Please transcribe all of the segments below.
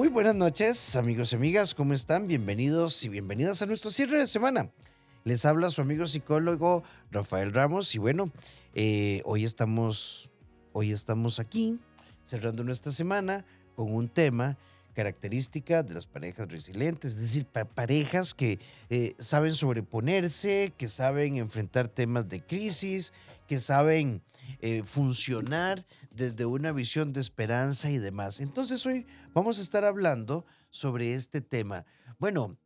Muy buenas noches, amigos y amigas, ¿cómo están? Bienvenidos y bienvenidas a nuestro cierre de semana. Les habla su amigo psicólogo Rafael Ramos y bueno, eh, hoy, estamos, hoy estamos aquí cerrando nuestra semana con un tema característica de las parejas resilientes, es decir, parejas que eh, saben sobreponerse, que saben enfrentar temas de crisis, que saben eh, funcionar desde una visión de esperanza y demás. Entonces hoy vamos a estar hablando sobre este tema. Bueno,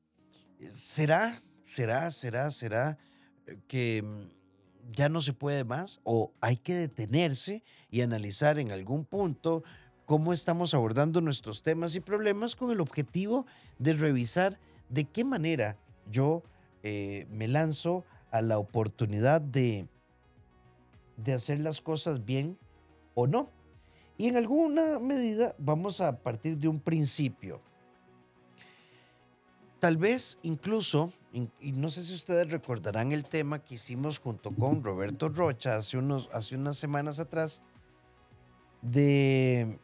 ¿será, será, será, será eh, que mm, ya no se puede más o hay que detenerse y analizar en algún punto cómo estamos abordando nuestros temas y problemas con el objetivo de revisar de qué manera yo eh, me lanzo a la oportunidad de, de hacer las cosas bien o no. Y en alguna medida vamos a partir de un principio. Tal vez incluso, y no sé si ustedes recordarán el tema que hicimos junto con Roberto Rocha hace, unos, hace unas semanas atrás, de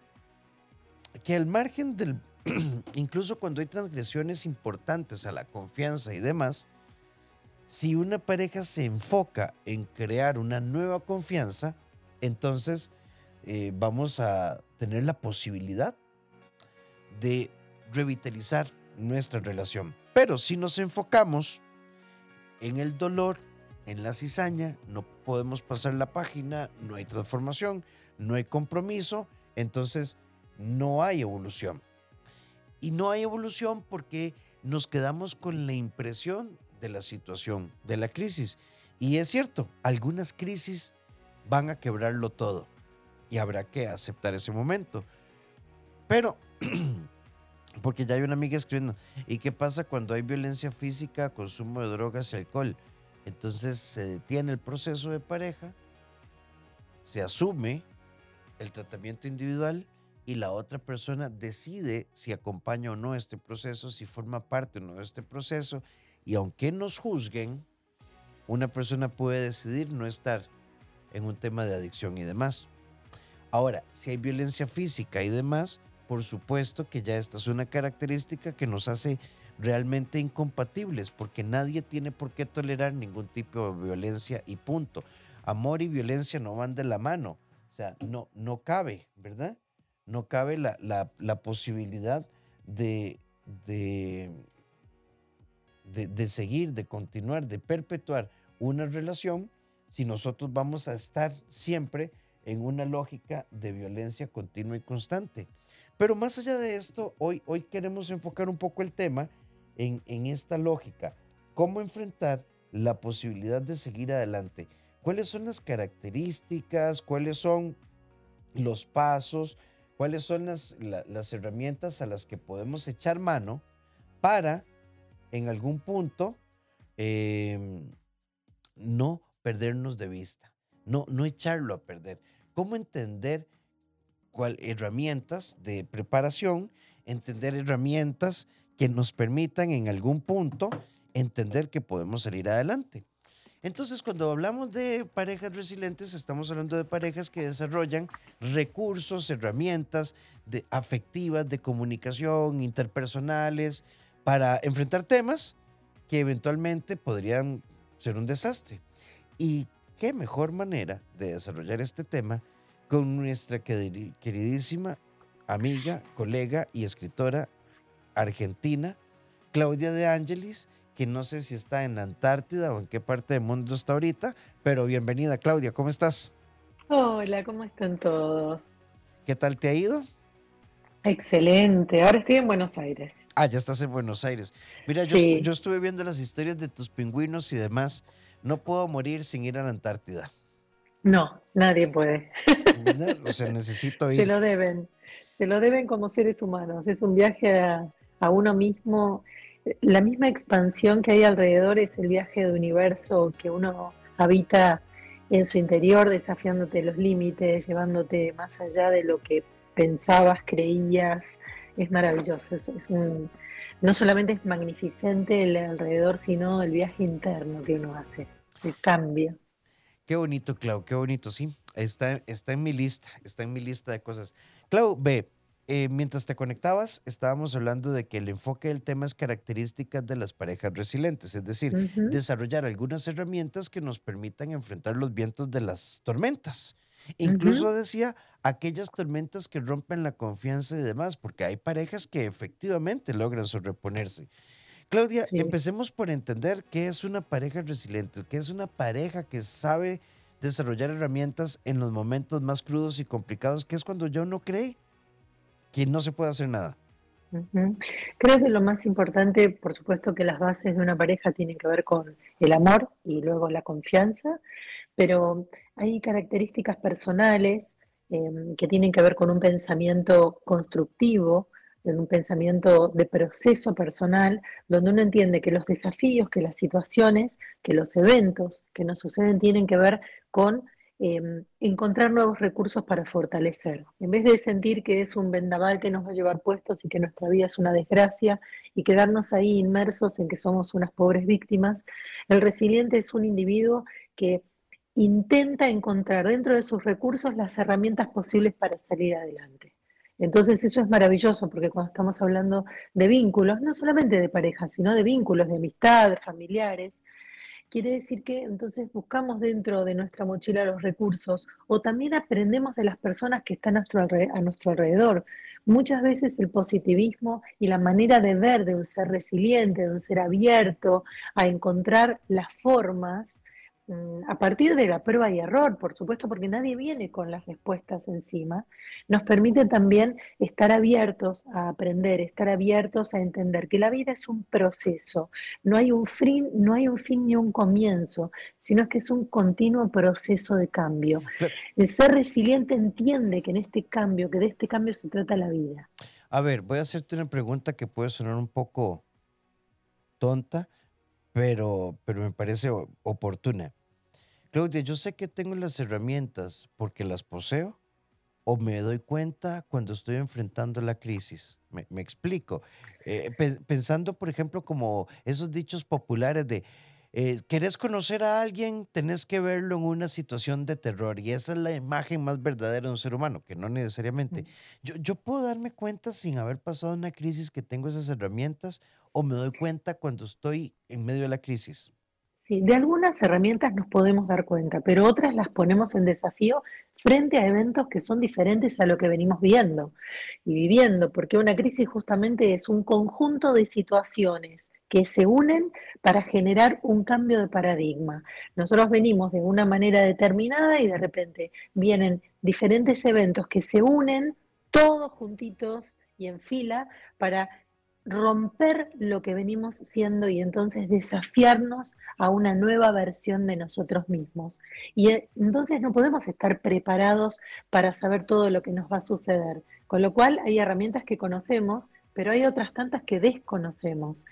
que al margen del, incluso cuando hay transgresiones importantes a la confianza y demás, si una pareja se enfoca en crear una nueva confianza, entonces eh, vamos a tener la posibilidad de revitalizar nuestra relación. Pero si nos enfocamos en el dolor, en la cizaña, no podemos pasar la página, no hay transformación, no hay compromiso, entonces no hay evolución. Y no hay evolución porque nos quedamos con la impresión de la situación, de la crisis. Y es cierto, algunas crisis van a quebrarlo todo y habrá que aceptar ese momento. Pero, porque ya hay una amiga escribiendo, ¿y qué pasa cuando hay violencia física, consumo de drogas y alcohol? Entonces se detiene el proceso de pareja, se asume el tratamiento individual y la otra persona decide si acompaña o no este proceso, si forma parte o no de este proceso. Y aunque nos juzguen, una persona puede decidir no estar en un tema de adicción y demás. Ahora, si hay violencia física y demás, por supuesto que ya esta es una característica que nos hace realmente incompatibles, porque nadie tiene por qué tolerar ningún tipo de violencia y punto. Amor y violencia no van de la mano, o sea, no, no cabe, ¿verdad? No cabe la, la, posibilidad de, de, de seguir, de continuar, de perpetuar una relación si nosotros vamos a estar siempre en una lógica de violencia continua y constante. Pero más allá de esto, hoy, hoy queremos enfocar un poco el tema en, en esta lógica. ¿Cómo enfrentar la posibilidad de seguir adelante? ¿Cuáles son las características? ¿Cuáles son los pasos? ¿Cuáles son las, las herramientas a las que podemos echar mano para, en algún punto, em, no perdernos de vista? No, no echarlo a perder. ¿Cómo entender cuál, herramientas de preparación, entender herramientas que nos permitan en algún punto entender que podemos salir adelante? Entonces, cuando hablamos de parejas resilientes, estamos hablando de parejas que desarrollan recursos, herramientas de, afectivas, de comunicación, interpersonales, para enfrentar temas que eventualmente podrían ser un desastre. Y qué mejor manera de desarrollar este tema con nuestra queridísima amiga, colega y escritora argentina, Claudia de Ángelis, que no sé si está en Antártida o en qué parte del mundo está ahorita, pero bienvenida Claudia, ¿cómo estás? Hola, ¿cómo están todos? ¿Qué tal te ha ido? Excelente, ahora estoy en Buenos Aires. Ah, ya estás en Buenos Aires. Mira, yo, yo estuve viendo las historias de tus pingüinos y demás no puedo morir sin ir a la Antártida. No, nadie puede. O sea, necesito ir. Se lo deben, se lo deben como seres humanos. Es un viaje a, uno mismo. La misma expansión que hay alrededor es el viaje de universo que uno habita en su interior, desafiándote los límites, llevándote más allá de lo que pensabas, creías. Es maravilloso. Es, es un, no solamente es magnificente el alrededor, sino el viaje interno que uno hace, el cambio. Qué bonito, Clau, qué bonito, sí. Está, está en mi lista, está en mi lista de cosas. Clau, ve, eh, mientras te conectabas, estábamos hablando de que el enfoque del tema es características de las parejas resilientes, es decir, desarrollar algunas herramientas que nos permitan enfrentar los vientos de las tormentas. Incluso decía aquellas tormentas que rompen la confianza y demás, porque hay parejas que efectivamente logran sobreponerse. Claudia, empecemos por entender qué es una pareja resiliente, qué es una pareja que sabe desarrollar herramientas en los momentos más crudos y complicados, que es cuando yo no cree que no se puede hacer nada. Creo que lo más importante, por supuesto que las bases de una pareja tienen que ver con el amor y luego la confianza, pero hay características personales em, que tienen que ver con un pensamiento constructivo, un pensamiento de proceso personal, donde uno entiende que los desafíos, que las situaciones, que los eventos que nos suceden tienen que ver con em, encontrar nuevos recursos para fortalecer. En vez de sentir que es un vendaval que nos va a llevar puestos y que nuestra vida es una desgracia y quedarnos ahí inmersos en que somos unas pobres víctimas, el resiliente es un individuo que intenta encontrar dentro de sus recursos las herramientas posibles para salir adelante. Entonces eso es maravilloso porque cuando estamos hablando de vínculos, no solamente de parejas, sino de vínculos, de amistad, familiares, quiere decir que entonces buscamos dentro de nuestra mochila los recursos o también aprendemos de las personas que están a nuestro, alrededor. Muchas veces el positivismo y la manera de ver de un ser resiliente, de un ser abierto a encontrar las formas, a partir de la prueba y error, por supuesto, porque nadie viene con las respuestas encima, nos permite también estar abiertos a aprender, estar abiertos a entender que la vida es un proceso, no hay un fin, no hay un fin ni un comienzo, sino que es un continuo proceso de cambio. El ser resiliente entiende que en este cambio, que de este cambio se trata la vida. A ver, voy a hacerte una pregunta que puede sonar un poco tonta, pero, pero me parece oportuna. Claudia, yo sé que tengo las herramientas porque las poseo o me doy cuenta cuando estoy enfrentando la crisis. Me, explico. Eh, pensando, por ejemplo, como esos dichos populares de, eh, ¿querés conocer a alguien? Tenés que verlo en una situación de terror. Y esa es la imagen más verdadera de un ser humano, que no necesariamente. Yo, yo puedo darme cuenta sin haber pasado una crisis que tengo esas herramientas o me doy cuenta cuando estoy en medio de la crisis. De algunas herramientas nos podemos dar cuenta, pero otras las ponemos en desafío frente a eventos que son diferentes a lo que venimos viendo y viviendo, porque una crisis justamente es un conjunto de situaciones que se unen para generar un cambio de paradigma. Nosotros venimos de una manera determinada y de repente vienen diferentes eventos que se unen todos juntitos y en fila para romper lo que venimos siendo y entonces desafiarnos a una nueva versión de nosotros mismos. Y eh, entonces no podemos estar preparados para saber todo lo que nos va a suceder. Con lo cual hay herramientas que conocemos, pero hay otras tantas que desconocemos.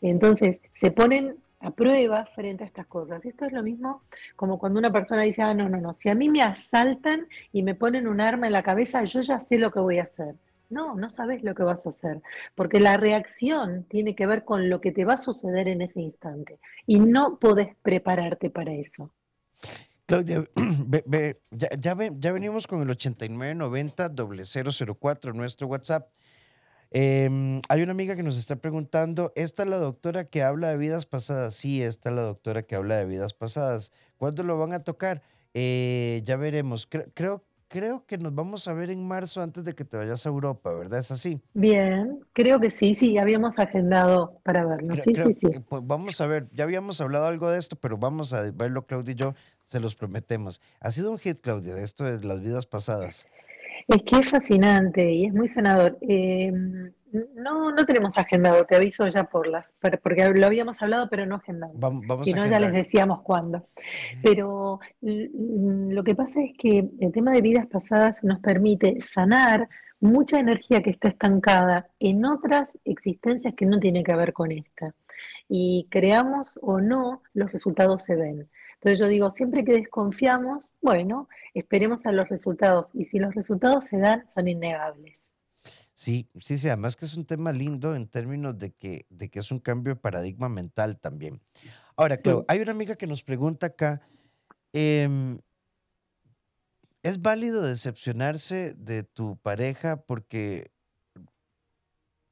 Entonces se ponen a prueba frente a estas cosas. Esto es lo mismo como cuando una persona dice, ah, no, no, no, si a mí me asaltan y me ponen un arma en la cabeza, yo ya sé lo que voy a hacer. No, no sabes lo que vas a hacer, porque la reacción tiene que ver con lo que te va a suceder en ese instante y no podés prepararte para eso. Claudia, ya, venimos con el 8990-004, nuestro WhatsApp. Em, hay una amiga que nos está preguntando, ¿esta es la doctora que habla de vidas pasadas? Sí, esta es la doctora que habla de vidas pasadas. ¿Cuándo lo van a tocar? Eh, ya veremos. Creo, creo creo que nos vamos a ver en marzo antes de que te vayas a Europa, ¿verdad? ¿Es así? Bien, creo que sí, sí, habíamos agendado para vernos. sí, sí, sí. Pues vamos a ver, ya habíamos hablado algo de esto, pero vamos a verlo, Claudia y yo, se los prometemos. Ha sido un hit, Claudia, de esto de las vidas pasadas. Es que es fascinante y es muy sanador. Eh, no, no tenemos agendado, te aviso ya por las, porque lo habíamos hablado, pero no agendado. Vamos, si no, ya les decíamos cuándo. Pero lo que pasa es que el tema de vidas pasadas nos permite sanar mucha energía que está estancada en otras existencias que no tienen que ver con esta. Y creamos o no, los resultados se ven. Entonces yo digo, siempre que desconfiamos, bueno, esperemos a los resultados. Y si los resultados se dan, son innegables. Sí, sí, sí, además que es un tema lindo en términos de que, de que es un cambio de paradigma mental también. Ahora, claro, hay una amiga que nos pregunta acá, em, ¿es válido decepcionarse de tu pareja porque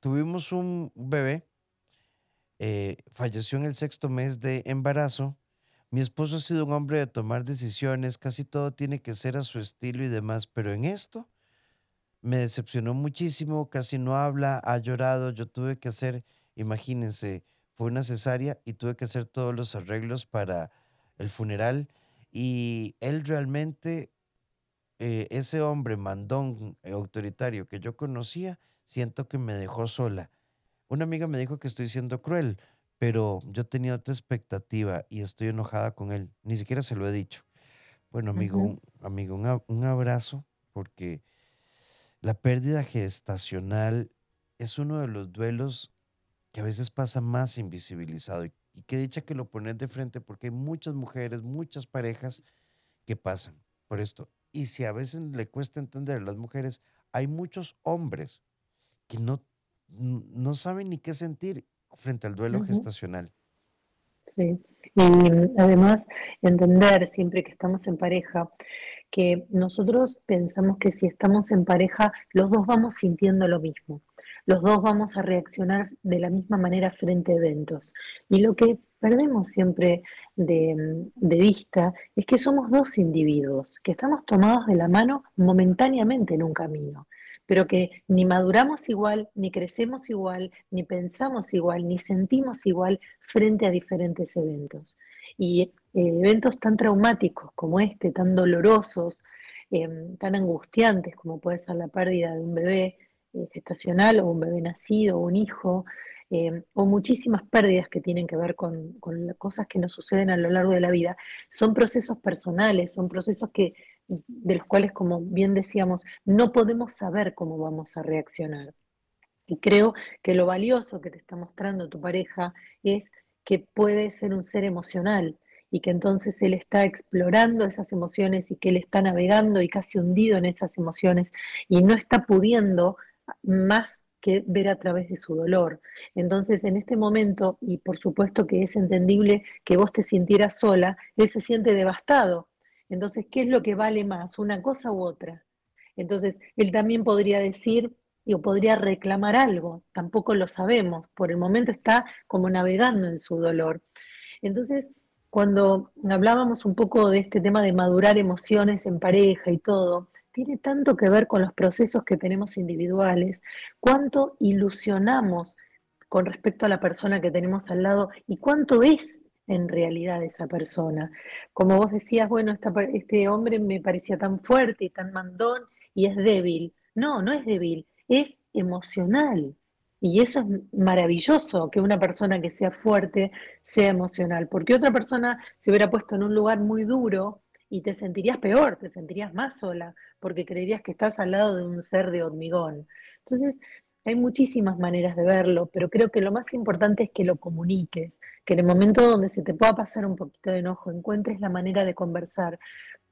tuvimos un bebé, eh, falleció en el sexto mes de embarazo. Mi esposo ha sido un hombre de tomar decisiones, casi todo tiene que ser a su estilo y demás, pero en esto me decepcionó muchísimo, casi no habla, ha llorado, yo tuve que hacer, imagínense, fue una cesárea y tuve que hacer todos los arreglos para el funeral y él realmente, eh, ese hombre mandón, eh, autoritario que yo conocía, siento que me dejó sola. Una amiga me dijo que estoy siendo cruel, pero yo tenía otra expectativa y estoy enojada con él. Ni siquiera se lo he dicho. Bueno, amigo, un, amigo, un abrazo, porque la pérdida gestacional es uno de los duelos que a veces pasa más invisibilizado. Y, y qué dicha que lo pones de frente, porque hay muchas mujeres, muchas parejas que pasan por esto. Y si a veces le cuesta entender a las mujeres, hay muchos hombres que no, no saben ni qué sentir frente al duelo gestacional. Sí, y además entender siempre que estamos en pareja que nosotros pensamos que si estamos en pareja, los dos vamos sintiendo lo mismo, los dos vamos a reaccionar de la misma manera frente a eventos. Y lo que perdemos siempre de, vista es que somos dos individuos, que estamos tomados de la mano momentáneamente en un camino pero que ni maduramos igual, ni crecemos igual, ni pensamos igual, ni sentimos igual frente a diferentes eventos. Y eh, eventos tan traumáticos como este, tan dolorosos, em, tan angustiantes como puede ser la pérdida de un bebé eh, gestacional o un bebé nacido o un hijo, em, o muchísimas pérdidas que tienen que ver con, con cosas que nos suceden a lo largo de la vida, son procesos personales, son procesos que de los cuales, como bien decíamos, no podemos saber cómo vamos a reaccionar. Y creo que lo valioso que te está mostrando tu pareja es que puede ser un ser emocional y que entonces él está explorando esas emociones y que él está navegando y casi hundido en esas emociones y no está pudiendo más que ver a través de su dolor. Entonces, en este momento, y por supuesto que es entendible que vos te sintieras sola, él se siente devastado entonces, ¿qué es lo que vale más, una cosa u otra? Entonces, él también podría decir o podría reclamar algo, tampoco lo sabemos, por el momento está como navegando en su dolor. Entonces, cuando hablábamos un poco de este tema de madurar emociones en pareja y todo, tiene tanto que ver con los procesos que tenemos individuales, cuánto ilusionamos con respecto a la persona que tenemos al lado y cuánto es en realidad esa persona. Como vos decías, bueno, este hombre me parecía tan fuerte y tan mandón y es débil. No, no es débil, es emocional. Y eso es maravilloso, que una persona que sea fuerte sea emocional, porque otra persona se hubiera puesto en un lugar muy duro y te sentirías peor, te sentirías más sola, porque creerías que estás al lado de un ser de hormigón. Entonces, hay muchísimas maneras de verlo, pero creo que lo más importante es que lo comuniques, que en el momento donde se te pueda pasar un poquito de enojo, encuentres la manera de conversar,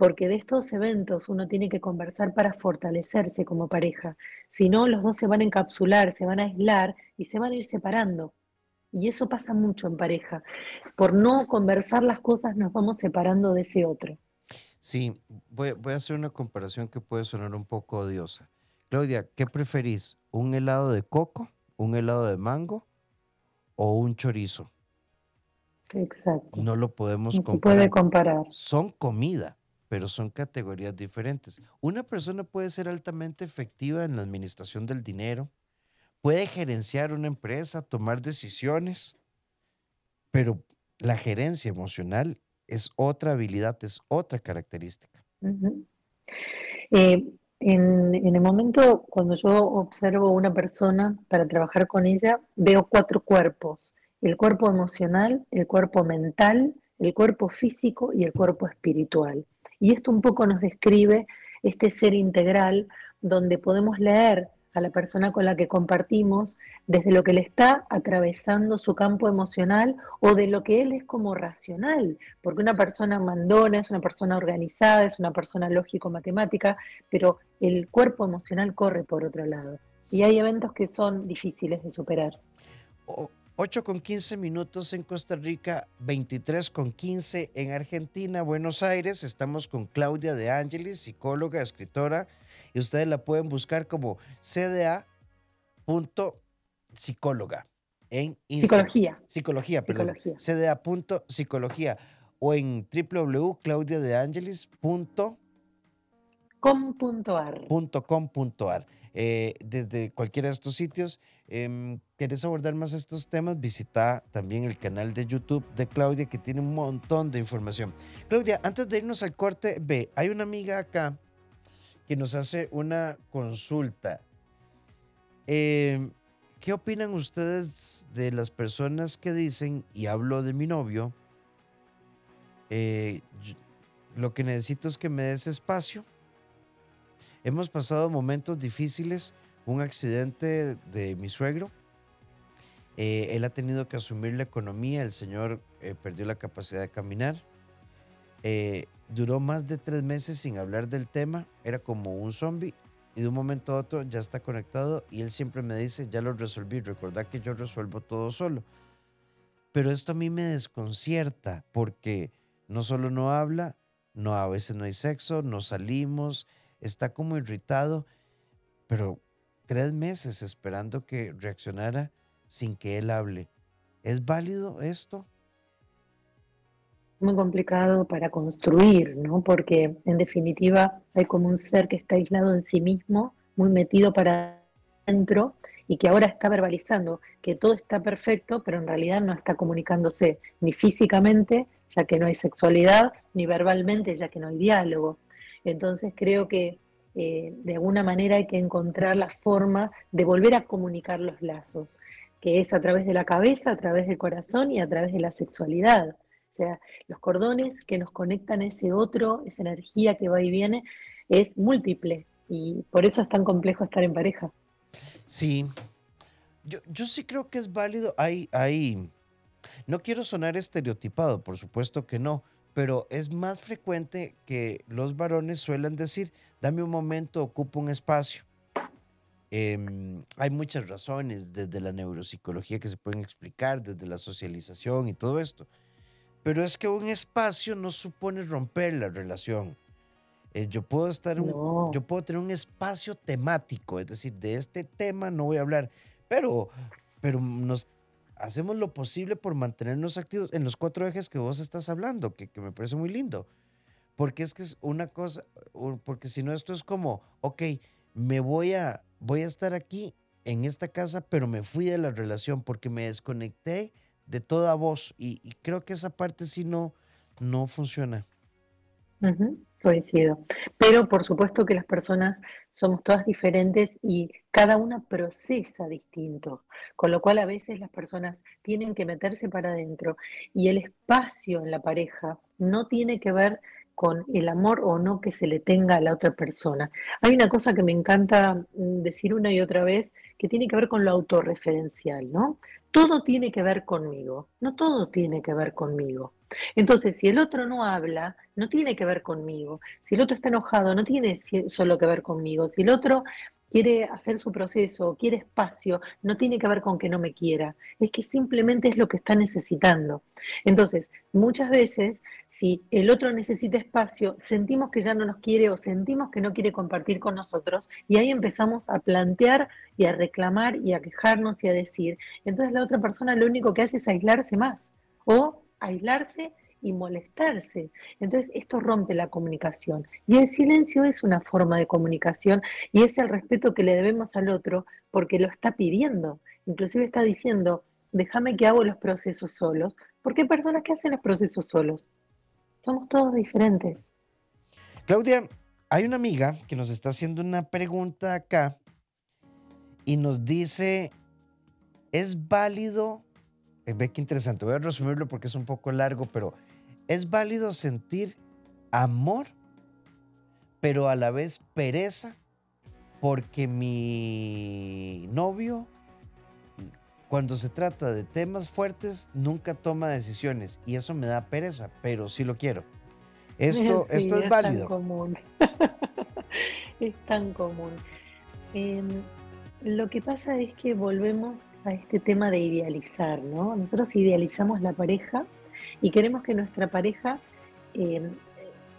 porque de estos eventos uno tiene que conversar para fortalecerse como pareja. Si no, los dos se van a encapsular, se van a aislar y se van a ir separando. Y eso pasa mucho en pareja. Por no conversar las cosas nos vamos separando de ese otro. Sí, voy, voy a hacer una comparación que puede sonar un poco odiosa. Claudia, ¿qué preferís? ¿Un helado de coco, un helado de mango o un chorizo? Exacto. No lo podemos no comparar. Se puede comparar. Son comida, pero son categorías diferentes. Una persona puede ser altamente efectiva en la administración del dinero, puede gerenciar una empresa, tomar decisiones, pero la gerencia emocional es otra habilidad, es otra característica. En, el momento cuando yo observo una persona para trabajar con ella, veo cuatro cuerpos, el cuerpo emocional, el cuerpo mental, el cuerpo físico y el cuerpo espiritual. Y esto un poco nos describe este ser integral donde podemos leer a la persona con la que compartimos desde lo que le está atravesando su campo emocional o de lo que él es como racional, porque una persona mandona es una persona organizada, es una persona lógico-matemática, pero el cuerpo emocional corre por otro lado. Y hay eventos que son difíciles de superar. 8 con 15 minutos en Costa Rica, 23 con 15 en Argentina, Buenos Aires. Estamos con Claudia de Ángeles, psicóloga, escritora, y ustedes la pueden buscar como cda.ch. psicóloga en Psicología. Psicología, perdón. Psicología o en www.claudiadeangelis.com.ar. Eh, desde cualquiera de estos sitios. Eh, ¿Querés abordar más estos temas? Visita también el canal de YouTube de Claudia que tiene un montón de información. Claudia, antes de irnos al corte, ve, hay una amiga acá que nos hace una consulta. Eh, ¿Qué opinan ustedes de las personas que dicen, y hablo de mi novio, eh, lo que necesito es que me des espacio? Hemos pasado momentos difíciles, un accidente de mi suegro. Eh, él ha tenido que asumir la economía, el señor eh, perdió la capacidad de caminar. duró más de tres meses sin hablar del tema, era como un zombie y de un momento a otro ya está conectado y él siempre me dice, ya lo resolví, recordad que yo resuelvo todo solo. Pero esto a mí me desconcierta porque no solo no habla, no a veces no hay sexo, no salimos, está como irritado, pero tres meses esperando que reaccionara sin que él hable. ¿Es válido esto? muy complicado para construir, ¿no? Porque en definitiva hay como un ser que está aislado en sí mismo, muy metido para adentro y que ahora está verbalizando que todo está perfecto, pero en realidad no está comunicándose ni físicamente, ya que no hay sexualidad, ni verbalmente, ya que no hay diálogo. Entonces creo que eh, de alguna manera hay que encontrar la forma de volver a comunicar los lazos, que es a través de la cabeza, a través del corazón y a través de la sexualidad. O sea, los cordones que nos conectan a ese otro, esa energía que va y viene, es múltiple y por eso es tan complejo estar en pareja. Sí, yo, yo sí creo que es válido. Hay, hay, no quiero sonar estereotipado, por supuesto que no, pero es más frecuente que los varones suelen decir, dame un momento, ocupo un espacio. Em, hay muchas razones desde la neuropsicología que se pueden explicar, desde la socialización y todo esto. Pero es que un espacio no supone romper la relación. Eh, yo puedo estar, yo puedo tener un espacio temático, es decir, de este tema no voy a hablar, pero, pero nos hacemos lo posible por mantenernos activos en los cuatro ejes que vos estás hablando, que, me parece muy lindo. Porque es que es una cosa, porque si no esto es como, ok, me voy a, voy a estar aquí en esta casa, pero me fui de la relación porque me desconecté de toda voz. Y, creo que esa parte sí no, no funciona. Coincido. Pero por supuesto que las personas somos todas diferentes y cada una procesa distinto, con lo cual a veces las personas tienen que meterse para adentro y el espacio en la pareja no tiene que ver con el amor o no que se le tenga a la otra persona. Hay una cosa que me encanta mm, decir una y otra vez que tiene que ver con lo autorreferencial, ¿no? todo tiene que ver conmigo, no todo tiene que ver conmigo. Entonces, si el otro no habla, no tiene que ver conmigo. Si el otro está enojado, no tiene solo que ver conmigo. Si el otro quiere hacer su proceso, quiere espacio, no tiene que ver con que no me quiera, es que simplemente es lo que está necesitando. Entonces, muchas veces, si el otro necesita espacio, sentimos que ya no nos quiere o sentimos que no quiere compartir con nosotros y ahí empezamos a plantear y a reclamar y a quejarnos y a decir. Entonces la otra persona lo único que hace es aislarse más o aislarse y molestarse. Entonces, esto rompe la comunicación. Y el silencio es una forma de comunicación y es el respeto que le debemos al otro porque lo está pidiendo. Inclusive está diciendo, déjame que hago los procesos solos, porque hay personas que hacen los procesos solos. Somos todos diferentes. Claudia, hay una amiga que nos está haciendo una pregunta acá y nos dice, ¿es válido? Eh, ve qué interesante, voy a resumirlo porque es un poco largo, pero es válido sentir amor, pero a la vez pereza, porque mi novio, cuando se trata de temas fuertes, nunca toma decisiones y eso me da pereza, pero sí lo quiero. Esto, esto es, válido. Tan común. es tan común. Em, lo que pasa es que volvemos a este tema de idealizar, ¿no? Nosotros idealizamos la pareja y queremos que nuestra pareja em,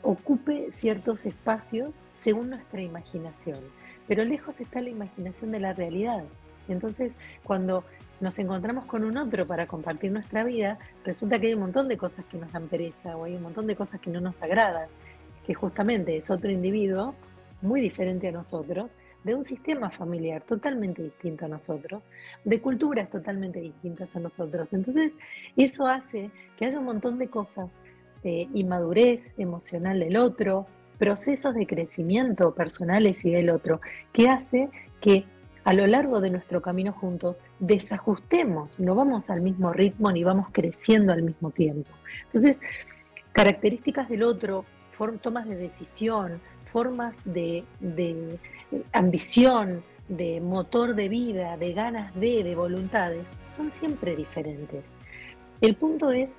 ocupe ciertos espacios según nuestra imaginación. Pero lejos está la imaginación de la realidad. Entonces, cuando nos encontramos con un otro para compartir nuestra vida, resulta que hay un montón de cosas que nos dan pereza o hay un montón de cosas que no nos agradan, que justamente es otro individuo muy diferente a nosotros, de un sistema familiar totalmente distinto a nosotros, de culturas totalmente distintas a nosotros. Entonces, eso hace que haya un montón de cosas, de inmadurez emocional del otro, procesos de crecimiento personales y del otro, que hace que a lo largo de nuestro camino juntos desajustemos, no vamos al mismo ritmo ni vamos creciendo al mismo tiempo. Entonces, características del otro, tomas de decisión, formas de, ambición, de motor de vida, de ganas de, de voluntades, son siempre diferentes. El punto es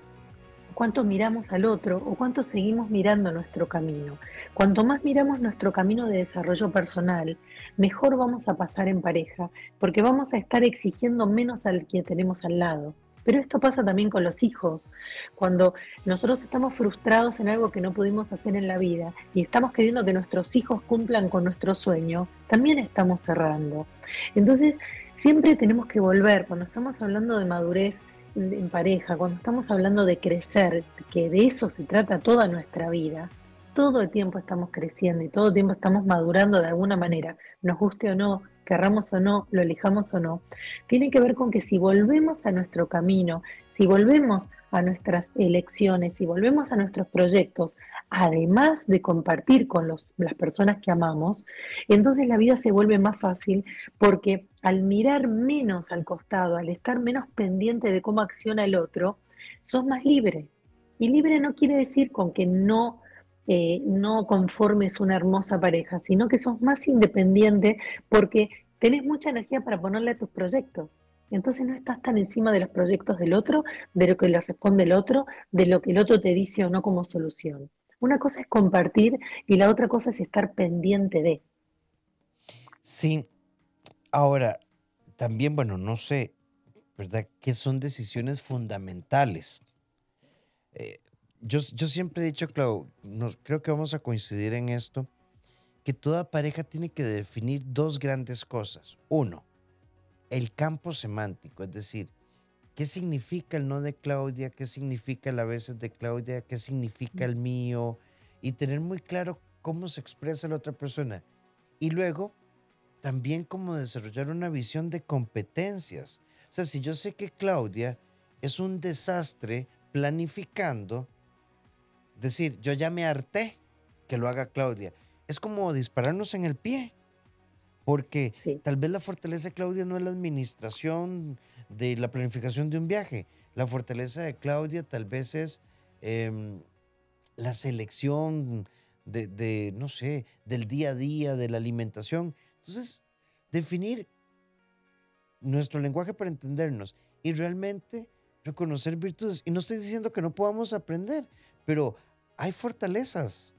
cuánto miramos al otro o cuánto seguimos mirando nuestro camino. Cuanto más miramos nuestro camino de desarrollo personal, mejor vamos a pasar en pareja, porque vamos a estar exigiendo menos al que tenemos al lado. Pero esto pasa también con los hijos. Cuando nosotros estamos frustrados en algo que no pudimos hacer en la vida y estamos queriendo que nuestros hijos cumplan con nuestro sueño, también estamos cerrando. Entonces, siempre tenemos que volver, cuando estamos hablando de madurez en pareja, cuando estamos hablando de crecer, que de eso se trata toda nuestra vida, todo el tiempo estamos creciendo y todo el tiempo estamos madurando de alguna manera, nos guste o no, querramos o no, lo elijamos o no, tiene que ver con que si volvemos a nuestro camino, si volvemos a nuestras elecciones, si volvemos a nuestros proyectos, además de compartir con las personas que amamos, entonces la vida se vuelve más fácil porque al mirar menos al costado, al estar menos pendiente de cómo acciona el otro, sos más libre. Y libre no quiere decir con que no eh, no conformes una hermosa pareja, sino que sos más independiente porque tenés mucha energía para ponerle a tus proyectos. Entonces no estás tan encima de los proyectos del otro, de lo que le responde el otro, de lo que el otro te dice o no como solución. Una cosa es compartir y la otra cosa es estar pendiente de. Sí. Ahora, también, bueno, no sé, ¿verdad? Que son decisiones fundamentales. Eh, yo, siempre he dicho, Clau, creo que vamos a coincidir en esto, que toda pareja tiene que definir dos grandes cosas. Uno, el campo semántico, es decir, qué significa el no de Claudia, qué significa el a veces de Claudia, qué significa el mío, y tener muy claro cómo se expresa la otra persona. Y luego, también cómo desarrollar una visión de competencias. O sea, si yo sé que Claudia es un desastre planificando, decir, yo ya me harté que lo haga Claudia. Es como dispararnos en el pie, porque tal vez la fortaleza de Claudia no es la administración de la planificación de un viaje. La fortaleza de Claudia tal vez es em, la selección de, de, no sé, del día a día, de la alimentación. Entonces, definir nuestro lenguaje para entendernos y realmente reconocer virtudes. Y no estoy diciendo que no podamos aprender, pero hay fortalezas.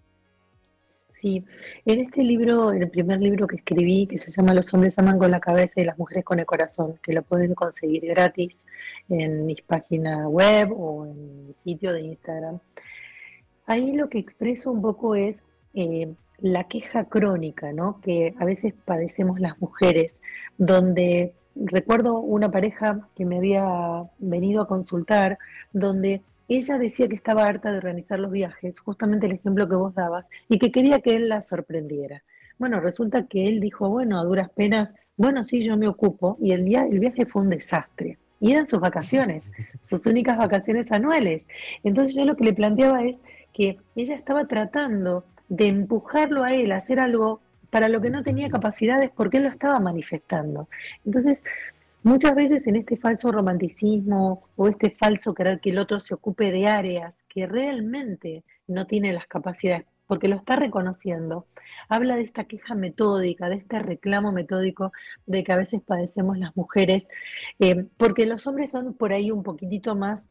Sí, en este libro, en el primer libro que escribí, que se llama Los hombres aman con la cabeza y las mujeres con el corazón, que lo pueden conseguir gratis en mi página web o en mi sitio de Instagram, ahí lo que expreso un poco es eh, la queja crónica, ¿no? Que a veces padecemos las mujeres, donde recuerdo una pareja que me había venido a consultar, donde ella decía que estaba harta de organizar los viajes, justamente el ejemplo que vos dabas, y que quería que él la sorprendiera. Bueno, resulta que él dijo, bueno, a duras penas, bueno, sí, yo me ocupo, y el, día, el viaje fue un desastre. Y eran sus vacaciones, sus únicas vacaciones anuales. Entonces yo lo que le planteaba es que ella estaba tratando de empujarlo a él a hacer algo para lo que no tenía capacidades porque él lo estaba manifestando. Entonces, Muchas veces en este falso romanticismo o este falso querer que el otro se ocupe de áreas que realmente no tiene las capacidades, porque lo está reconociendo, habla de esta queja metódica, de este reclamo metódico de que a veces padecemos las mujeres, eh, porque los hombres son por ahí un poquitito más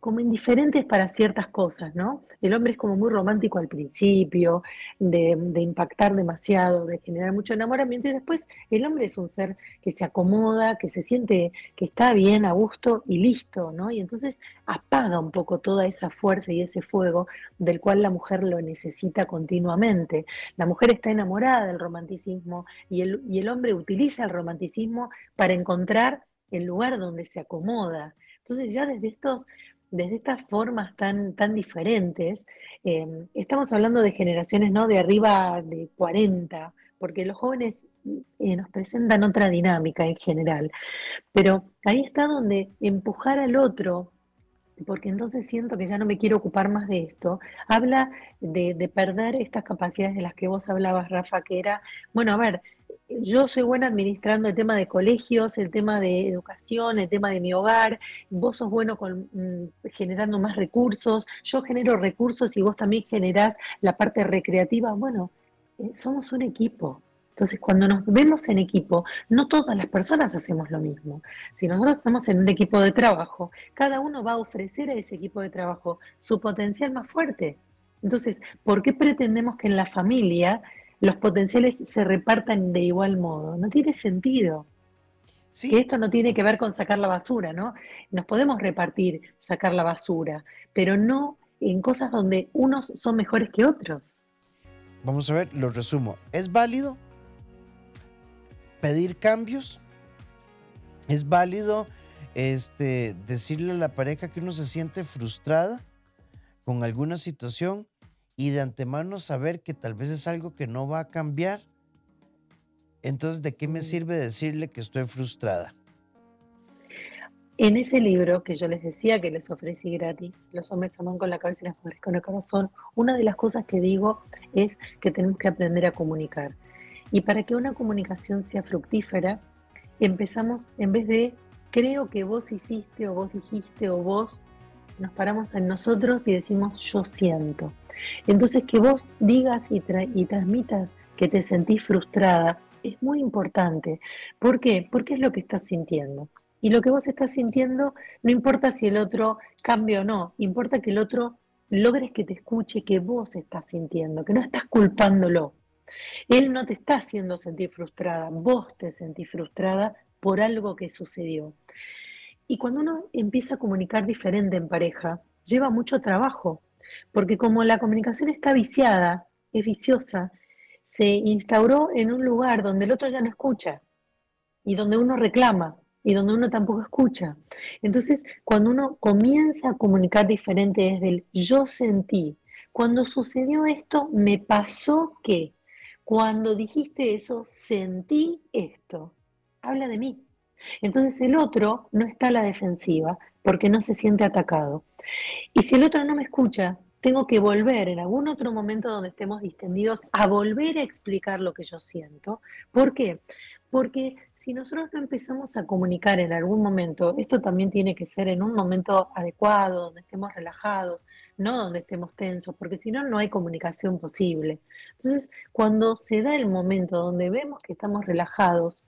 como indiferentes para ciertas cosas, ¿no? El hombre es como muy romántico al principio, de, impactar demasiado, de generar mucho enamoramiento, y después el hombre es un ser que se acomoda, que se siente que está bien, a gusto y listo, ¿no? Y entonces apaga un poco toda esa fuerza y ese fuego del cual la mujer lo necesita continuamente. La mujer está enamorada del romanticismo y el, y el hombre utiliza el romanticismo para encontrar el lugar donde se acomoda. Entonces ya desde estos desde estas formas tan, tan diferentes, em, estamos hablando de generaciones ¿no? de arriba de 40, porque los jóvenes eh, nos presentan otra dinámica en general. Pero ahí está donde empujar al otro, porque entonces siento que ya no me quiero ocupar más de esto, habla de, de perder estas capacidades de las que vos hablabas, Rafa, que era, bueno, a ver, yo soy buena administrando el tema de colegios, el tema de educación, el tema de mi hogar, vos sos bueno mm, generando más recursos, yo genero recursos y vos también generás la parte recreativa. Bueno, eh, somos un equipo. Entonces, cuando nos vemos en equipo, no todas las personas hacemos lo mismo. Si nosotros estamos en un equipo de trabajo, cada uno va a ofrecer a ese equipo de trabajo su potencial más fuerte. Entonces, ¿por qué pretendemos que en la familia los potenciales se repartan de igual modo. No tiene sentido. Sí. esto no tiene que ver con sacar la basura, ¿no? Nos podemos repartir sacar la basura, pero no en cosas donde unos son mejores que otros. Vamos a ver, lo resumo. ¿Es válido pedir cambios? ¿Es válido este, decirle a la pareja que uno se siente frustrada con alguna situación? Y de antemano saber que tal vez es algo que no va a cambiar, entonces ¿de qué me sirve decirle que estoy frustrada? En ese libro que yo les decía que les ofrecí gratis, Los hombres aman con la cabeza y las mujeres con el corazón, una de las cosas que digo es que tenemos que aprender a comunicar. Y para que una comunicación sea fructífera, empezamos, en vez de creo que vos hiciste o vos dijiste o vos, nos paramos en nosotros y decimos yo siento. Entonces, que vos digas y, transmitas que te sentís frustrada es muy importante. ¿Por qué? Porque es lo que estás sintiendo. Y lo que vos estás sintiendo, no importa si el otro cambia o no, importa que el otro logres que te escuche que vos estás sintiendo, que no estás culpándolo. Él no te está haciendo sentir frustrada, vos te sentís frustrada por algo que sucedió. Y cuando uno empieza a comunicar diferente en pareja, lleva mucho trabajo, porque como la comunicación está viciada, es viciosa, se instauró en un lugar donde el otro ya no escucha y donde uno reclama y donde uno tampoco escucha. Entonces, cuando uno comienza a comunicar diferente desde el yo sentí, cuando sucedió esto, me pasó que, cuando dijiste eso, sentí esto, habla de mí. Entonces el otro no está a la defensiva porque no se siente atacado. Y si el otro no me escucha, tengo que volver en algún otro momento donde estemos distendidos a volver a explicar lo que yo siento. ¿Por qué? Porque si nosotros no empezamos a comunicar en algún momento, esto también tiene que ser en un momento adecuado, donde estemos relajados, no donde estemos tensos, porque si no, no hay comunicación posible. Entonces, cuando se da el momento donde vemos que estamos relajados,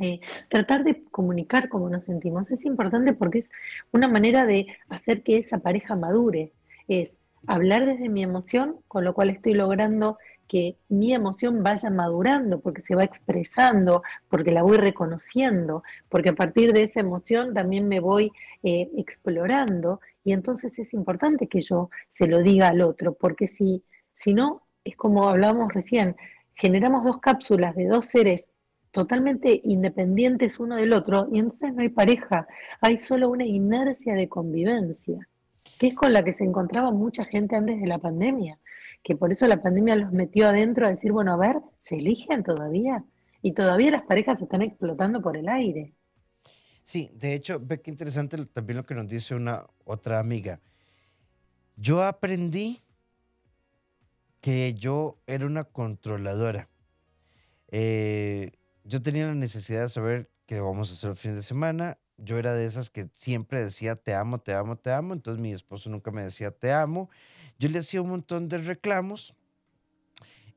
eh, tratar de comunicar cómo nos sentimos es importante porque es una manera de hacer que esa pareja madure. Es hablar desde mi emoción, con lo cual estoy logrando que mi emoción vaya madurando, porque se va expresando, porque la voy reconociendo, porque a partir de esa emoción también me voy eh, explorando y entonces es importante que yo se lo diga al otro, porque si, si no, es como hablábamos recién, generamos dos cápsulas de dos seres totalmente independientes uno del otro y entonces no hay pareja, hay solo una inercia de convivencia que es con la que se encontraba mucha gente antes de la pandemia, que por eso la pandemia los metió adentro a decir, bueno, a ver, ¿se eligen todavía? Y todavía las parejas se están explotando por el aire. Sí, de hecho, ve qué interesante también lo que nos dice una otra amiga. Yo aprendí que yo era una controladora. Eh, yo tenía la necesidad de saber qué vamos a hacer el fin de semana, yo era de esas que siempre decía te amo, te amo, te amo. Entonces mi esposo nunca me decía te amo. Yo le hacía un montón de reclamos.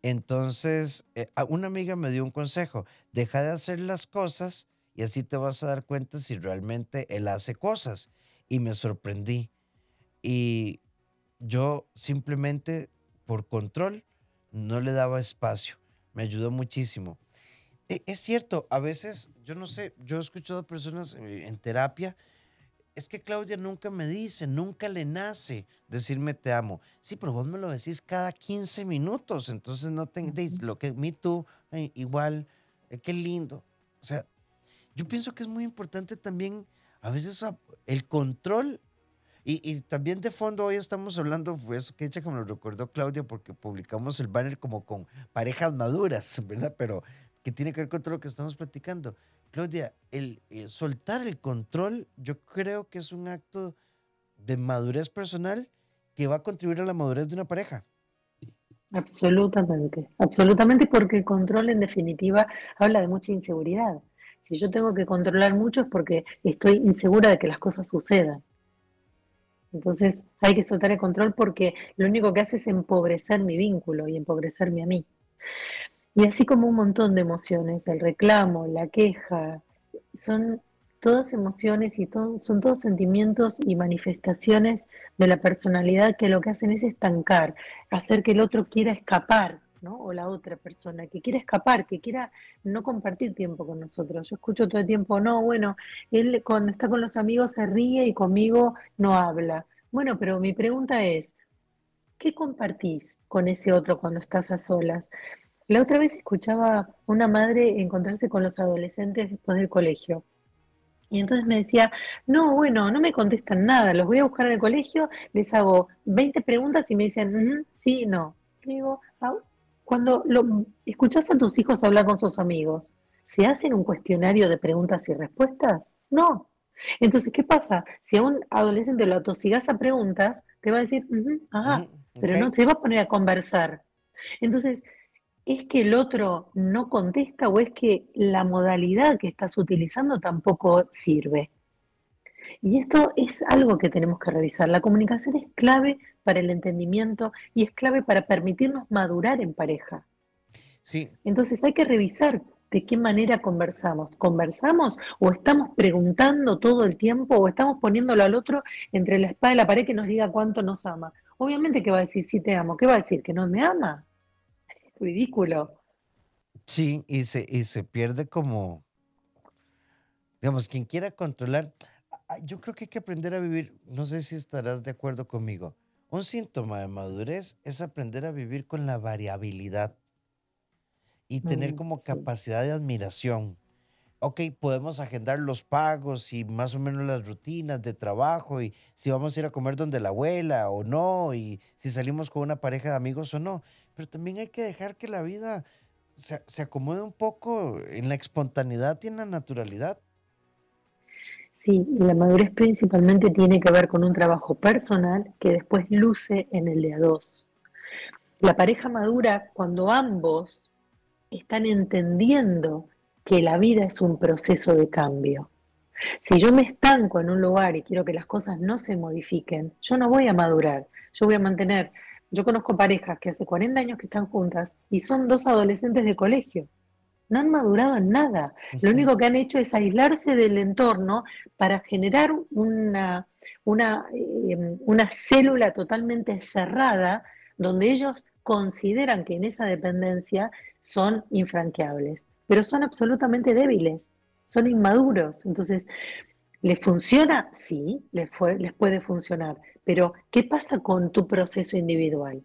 Entonces, eh, una amiga me dio un consejo, deja de hacer las cosas y así te vas a dar cuenta si realmente él hace cosas. Y me sorprendí. Y yo simplemente por control no le daba espacio. Me ayudó muchísimo. E, es cierto, a veces, yo no sé, yo he escuchado a personas eh, en terapia, es que Claudia nunca me dice, nunca le nace decirme te amo. Sí, pero vos me lo decís cada 15 minutos, entonces no tengo, lo que me tú, igual, eh, qué lindo. O sea, yo pienso que es muy importante también a veces el control y, también de fondo hoy estamos hablando, fue eso que ella como lo recordó Claudia, porque publicamos el banner como con parejas maduras, ¿verdad? Pero que tiene que ver con todo lo que estamos platicando. Claudia, el, eh, soltar el control, yo creo que es un acto de madurez personal que va a contribuir a la madurez de una pareja. Absolutamente, absolutamente, porque el control en definitiva habla de mucha inseguridad. Si yo tengo que controlar mucho es porque estoy insegura de que las cosas sucedan. Entonces hay que soltar el control porque lo único que hace es empobrecer mi vínculo y empobrecerme a mí. Y así como un montón de emociones, el reclamo, la queja, son todas emociones y son todos sentimientos y manifestaciones de la personalidad que lo que hacen es estancar, hacer que el otro quiera escapar o la otra persona que quiere escapar, que quiera no compartir tiempo con nosotros. Yo escucho todo el tiempo, no, bueno, él cuando está con los amigos se ríe y conmigo no habla. Bueno, pero mi pregunta es, ¿qué compartís con ese otro cuando estás a solas? La otra vez escuchaba una madre encontrarse con los adolescentes después del colegio. Y entonces me decía, no, bueno, no me contestan nada, los voy a buscar en el colegio, les hago 20 preguntas y me dicen, sí, no. digo, ah, cuando lo, escuchás a tus hijos hablar con sus amigos, ¿se hacen un cuestionario de preguntas y respuestas? No. Entonces, ¿qué pasa? Si a un adolescente lo atosigas a preguntas, te va a decir, ajá, pero no te va a poner a conversar. Entonces, ¿es que el otro no contesta o es que la modalidad que estás utilizando tampoco sirve? Y esto es algo que tenemos que revisar. La comunicación es clave para el entendimiento y es clave para permitirnos madurar en pareja. Sí. Entonces hay que revisar de qué manera conversamos. ¿Conversamos o estamos preguntando todo el tiempo o estamos poniéndolo al otro entre la espada y la pared que nos diga cuánto nos ama? Obviamente que va a decir sí te amo. ¿Qué va a decir? ¿Que no me ama? Ridículo. Sí, y se, y se pierde como, digamos, quien quiera controlar. Yo creo que hay que aprender a vivir, no sé si estarás de acuerdo conmigo, un síntoma de madurez es aprender a vivir con la variabilidad y tener como capacidad de admiración. Ok, podemos agendar los pagos y más o menos las rutinas de trabajo y si vamos a ir a comer donde la abuela o no y si salimos con una pareja de amigos o no. Pero también hay que dejar que la vida se, se acomode un poco en la espontaneidad y en la naturalidad. Sí, la madurez principalmente tiene que ver con un trabajo personal que después luce en el de a dos. La pareja madura cuando ambos están entendiendo que la vida es un proceso de cambio. Si yo me estanco en un lugar y quiero que las cosas no se modifiquen, yo no voy a madurar, yo voy a mantener. Yo conozco parejas que hace 40 años que están juntas y son dos adolescentes de colegio no han madurado en nada. Lo único que han hecho es aislarse del entorno para generar una, una, eh, una célula totalmente cerrada donde ellos consideran que en esa dependencia son infranqueables, pero son absolutamente débiles, son inmaduros. Entonces, ¿les funciona? Sí, les, fue, les puede funcionar, pero ¿qué pasa con tu proceso individual?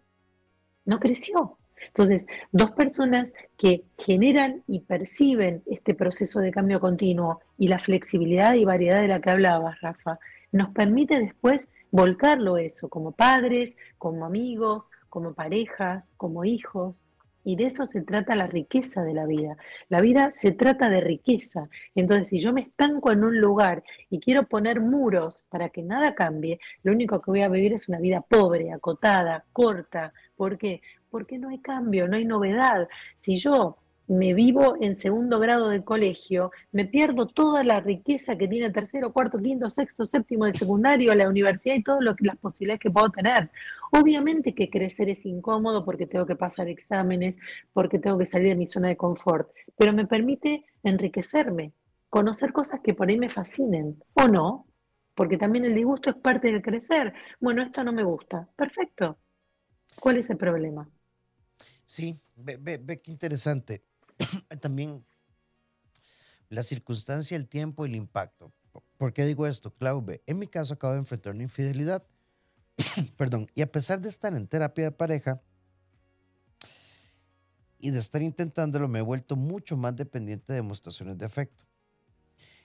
No creció, entonces, dos personas que generan y perciben este proceso de cambio continuo y la flexibilidad y variedad de la que hablabas, Rafa, nos permite después volcarlo eso como padres, como amigos, como parejas, como hijos. Y de eso se trata la riqueza de la vida. La vida se trata de riqueza. Entonces, si yo me estanco en un lugar y quiero poner muros para que nada cambie, lo único que voy a vivir es una vida pobre, acotada, corta. ¿Por qué? Porque no hay cambio, no hay novedad. Si yo me vivo en segundo grado de colegio, me pierdo toda la riqueza que tiene tercero, cuarto, quinto, sexto, séptimo de secundario, la universidad y todas las posibilidades que puedo tener. Obviamente que crecer es incómodo porque tengo que pasar exámenes, porque tengo que salir de mi zona de confort, pero me permite enriquecerme, conocer cosas que por ahí me fascinen, o no, porque también el disgusto es parte del crecer. Bueno, esto no me gusta. Perfecto. ¿Cuál es el problema? Sí, ve, ve, qué interesante. también la circunstancia, el tiempo y el impacto. ¿Por qué digo esto? Claude, en mi caso acabo de enfrentar una infidelidad. Perdón, y a pesar de estar en terapia de pareja y de estar intentándolo, me he vuelto mucho más dependiente de demostraciones de afecto.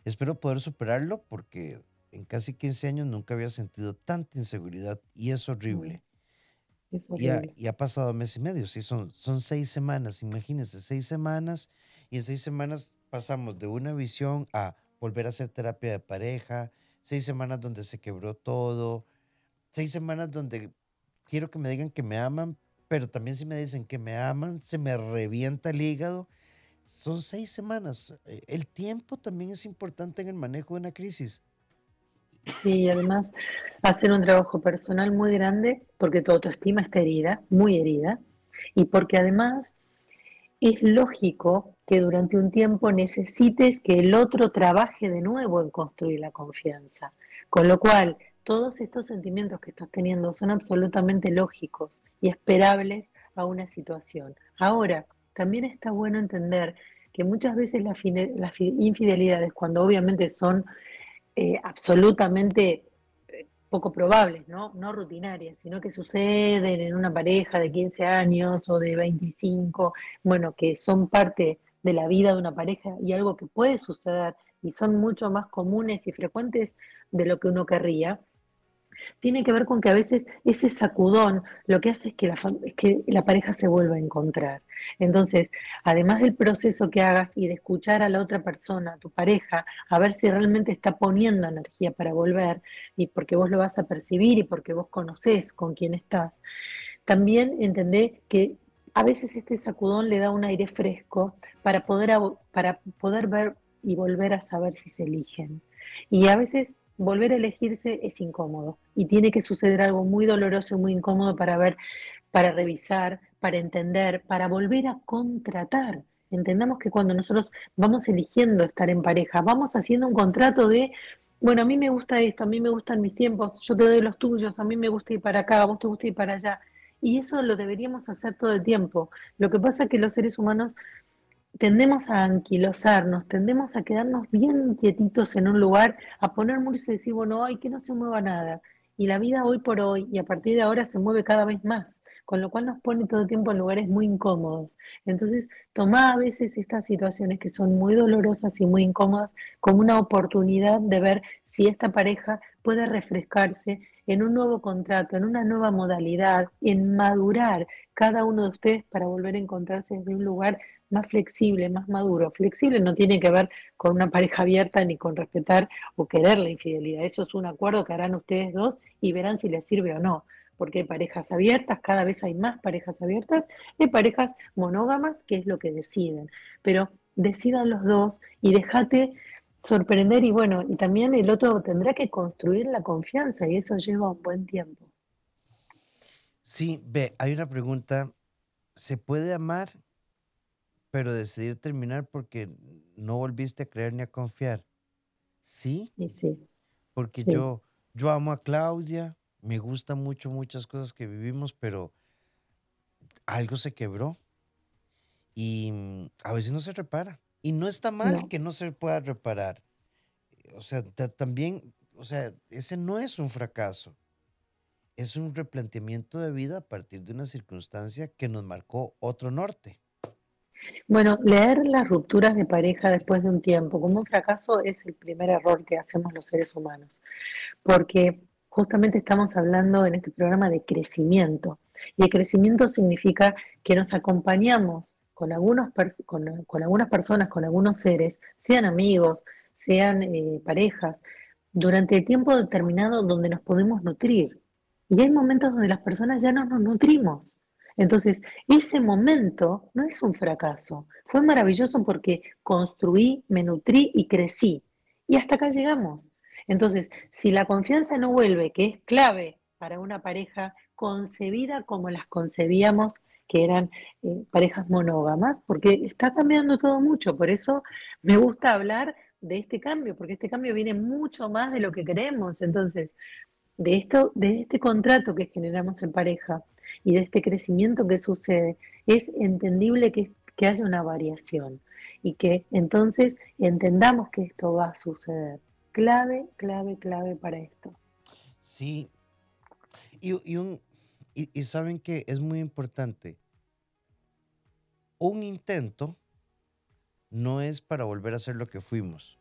Espero poder superarlo porque en casi 15 años nunca había sentido tanta inseguridad y es horrible. Es horrible. Y, ha, pasado mes y medio, sí, son, son seis semanas, imagínense, seis semanas y en seis semanas pasamos de una visión a volver a hacer terapia de pareja, seis semanas donde se quebró todo, seis semanas donde quiero que me digan que me aman, pero también si me dicen que me aman, se me revienta el hígado son seis semanas. Eh, el tiempo también es importante en el manejo de una crisis. Sí, además hacer un trabajo personal muy grande porque tu autoestima está herida, muy herida, y porque además es lógico que durante un tiempo necesites que el otro trabaje de nuevo en construir la confianza. Con lo cual, todos estos sentimientos que estás teniendo son absolutamente lógicos y esperables a una situación. Ahora, también está bueno entender que muchas veces las, infidelidades, cuando obviamente son eh, absolutamente eh, poco probables, ¿no? no rutinarias, sino que suceden en una pareja de 15 años o de 25, bueno, que son parte de la vida de una pareja y algo que puede suceder y son mucho más comunes y frecuentes de lo que uno querría, tiene que ver con que a veces ese sacudón lo que hace es que la, que la pareja se vuelva a encontrar. Entonces, además del proceso que hagas y de escuchar a la otra persona, a tu pareja, a ver si realmente está poniendo energía para volver, y porque vos lo vas a percibir y porque vos conocés con quién estás, también entendé que a veces este sacudón le da un aire fresco para poder, para poder ver y volver a saber si se eligen. Y a veces volver a elegirse es incómodo y tiene que suceder algo muy doloroso y muy incómodo para ver, para revisar, para entender, para volver a contratar. Entendamos que cuando nosotros vamos eligiendo estar en pareja, vamos haciendo un contrato de, bueno, a mí me gusta esto, a mí me gustan mis tiempos, yo te doy los tuyos, a mí me gusta ir para acá, a vos te gusta ir para allá. Y eso lo deberíamos hacer todo el tiempo. Lo que pasa es que los seres humanos tendemos a anquilosarnos, tendemos a quedarnos bien quietitos en un lugar, a poner muros y decir, bueno, ay, que no se mueva nada. Y la vida hoy por hoy y a partir de ahora se mueve cada vez más, con lo cual nos pone todo el tiempo en lugares muy incómodos. Entonces, toma a veces estas situaciones que son muy dolorosas y muy incómodas como una oportunidad de ver si esta pareja puede refrescarse en un nuevo contrato, en una nueva modalidad, en madurar cada uno de ustedes para volver a encontrarse desde un lugar más flexible, más maduro. Flexible no tiene que ver con una pareja abierta ni con respetar o querer la infidelidad. Eso es un acuerdo que harán ustedes dos y verán si les sirve o no. Porque hay parejas abiertas, cada vez hay más parejas abiertas, hay parejas monógamas, que es lo que deciden. Pero decidan los dos y déjate sorprender y bueno, y también el otro tendrá que construir la confianza y eso lleva un buen tiempo. Sí, ve, hay una pregunta. ¿Se puede amar pero decidir terminar porque no volviste a creer ni a confiar. ¿Sí? Sí. Porque yo, yo amo a Claudia, me gustan mucho muchas cosas que vivimos, pero algo se quebró y mm, a veces no se repara. Y no está mal que no se pueda reparar. O sea, también, o sea, ese no es un fracaso. Es un replanteamiento de vida a partir de una circunstancia que nos marcó otro norte. Bueno, leer las rupturas de pareja después de un tiempo como un fracaso es el primer error que hacemos los seres humanos, porque justamente estamos hablando en este programa de crecimiento, y el crecimiento significa que nos acompañamos con, algunos con, algunas personas, con algunos seres, sean amigos, sean eh, parejas, durante el tiempo determinado donde nos podemos nutrir. Y hay momentos donde las personas ya no nos nutrimos. Entonces, ese momento no es un fracaso, fue maravilloso porque construí, me nutrí y crecí. Y hasta acá llegamos. Entonces, si la confianza no vuelve, que es clave para una pareja concebida como las concebíamos que eran eh, parejas monógamas, porque está cambiando todo mucho, por eso me gusta hablar de este cambio, porque este cambio viene mucho más de lo que queremos, entonces, de esto, de este contrato que generamos en pareja y de este crecimiento que sucede, es entendible que, que haya una variación y que entonces entendamos que esto va a suceder. Clave, clave, clave para esto. Sí. Y, un, y, saben que es muy importante. Un intento no es para volver a ser lo que fuimos.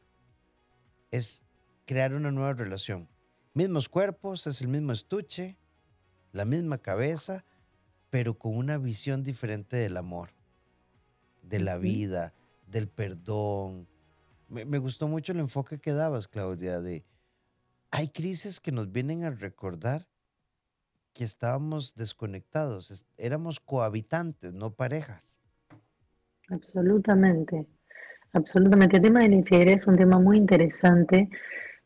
Es crear una nueva relación. Mismos cuerpos, es el mismo estuche, la misma cabeza, pero con una visión diferente del amor, de la vida, del perdón. Me, gustó mucho el enfoque que dabas, Claudia, de hay crisis que nos vienen a recordar que estábamos desconectados, éramos cohabitantes, no parejas. Absolutamente, absolutamente. El tema de la infidelidad es un tema muy interesante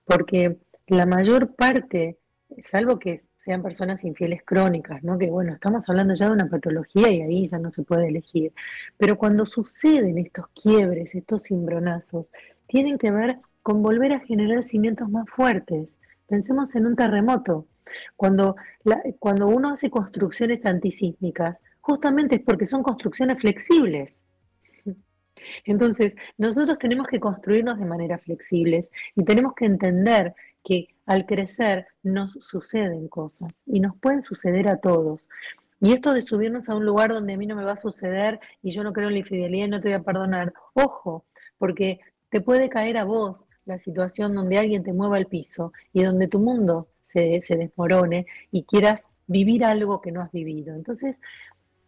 porque la mayor parte salvo que sean personas infieles crónicas, ¿no? Que bueno, estamos hablando ya de una patología y ahí ya no se puede elegir. Pero cuando suceden estos quiebres, estos cimbronazos, tienen que ver con volver a generar cimientos más fuertes. Pensemos en un terremoto. Cuando, cuando uno hace construcciones antisísmicas, justamente es porque son construcciones flexibles. Entonces, nosotros tenemos que construirnos de manera flexibles y tenemos que entender que al crecer nos suceden cosas y nos pueden suceder a todos. Y esto de subirnos a un lugar donde a mí no me va a suceder y yo no creo en la infidelidad y no te voy a perdonar, ojo, porque te puede caer a vos la situación donde alguien te mueva el piso y donde tu mundo se, se desmorone y quieras vivir algo que no has vivido. Entonces,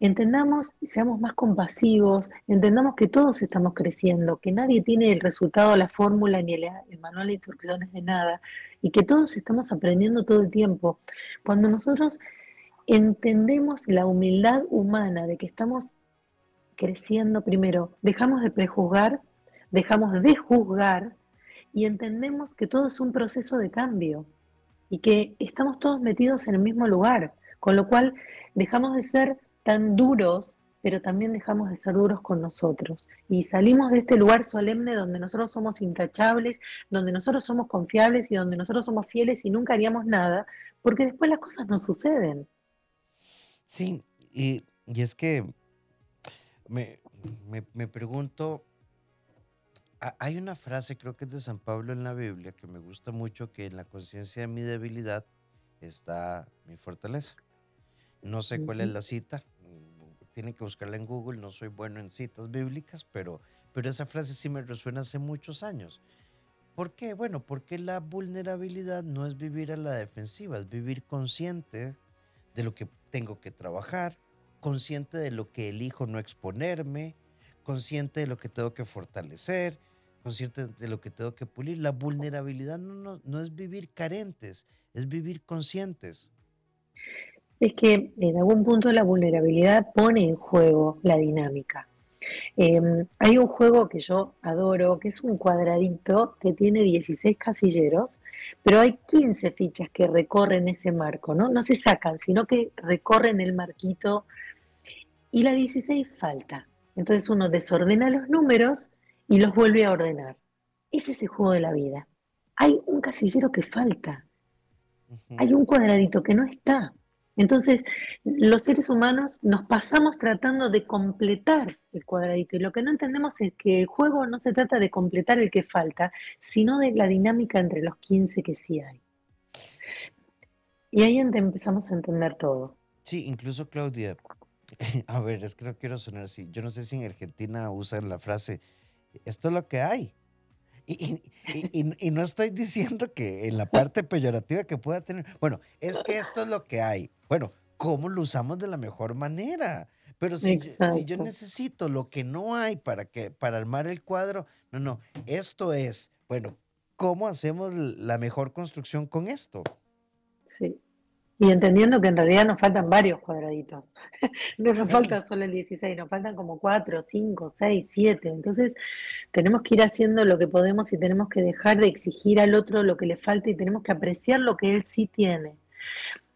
entendamos y seamos más compasivos, entendamos que todos estamos creciendo, que nadie tiene el resultado, la fórmula ni el, manual de instrucciones de nada y que todos estamos aprendiendo todo el tiempo. Cuando nosotros entendemos la humildad humana de que estamos creciendo primero, dejamos de prejuzgar, dejamos de juzgar y entendemos que todo es un proceso de cambio y que estamos todos metidos en el mismo lugar, con lo cual dejamos de ser tan duros, pero también dejamos de ser duros con nosotros. Y salimos de este lugar solemne donde nosotros somos intachables, donde nosotros somos confiables y donde nosotros somos fieles y nunca haríamos nada, porque después las cosas no suceden. Sí, y, es que me, me pregunto, hay una frase, creo que es de San Pablo en la Biblia, que me gusta mucho, que en la conciencia de mi debilidad está mi fortaleza. No sé cuál es la cita, tienen que buscarla en Google, no soy bueno en citas bíblicas, pero, pero esa frase sí me resuena hace muchos años. ¿Por qué? Bueno, porque la vulnerabilidad no es vivir a la defensiva, es vivir consciente de lo que tengo que trabajar, consciente de lo que elijo no exponerme, consciente de lo que tengo que fortalecer, consciente de lo que tengo que pulir. La vulnerabilidad no, no, no es vivir carentes, es vivir conscientes es que en algún punto la vulnerabilidad pone en juego la dinámica. Em, hay un juego que yo adoro, que es un cuadradito que tiene 16 casilleros, pero hay 15 fichas que recorren ese marco, ¿no? No se sacan, sino que recorren el marquito y la 16 falta. Entonces uno desordena los números y los vuelve a ordenar. Ese es el juego de la vida. Hay un casillero que falta. Hay un cuadradito que no está. Entonces, los seres humanos nos pasamos tratando de completar el cuadradito y lo que no entendemos es que el juego no se trata de completar el que falta, sino de la dinámica entre los 15 que sí hay. Y ahí empezamos a entender todo. Sí, incluso Claudia, a ver, es que no quiero sonar así. Yo no sé si en Argentina usan la frase, esto es lo que hay. Y, no estoy diciendo que en la parte peyorativa que pueda tener, bueno, es que esto es lo que hay. Bueno, ¿cómo lo usamos de la mejor manera? Pero si, yo, si yo necesito lo que no hay para, que, para armar el cuadro, no, no, esto es, bueno, ¿cómo hacemos la mejor construcción con esto? Sí. Y entendiendo que en realidad nos faltan varios cuadraditos. no nos falta solo el 16, nos faltan como 4, 5, 6, 7. Entonces tenemos que ir haciendo lo que podemos y tenemos que dejar de exigir al otro lo que le falta y tenemos que apreciar lo que él sí tiene.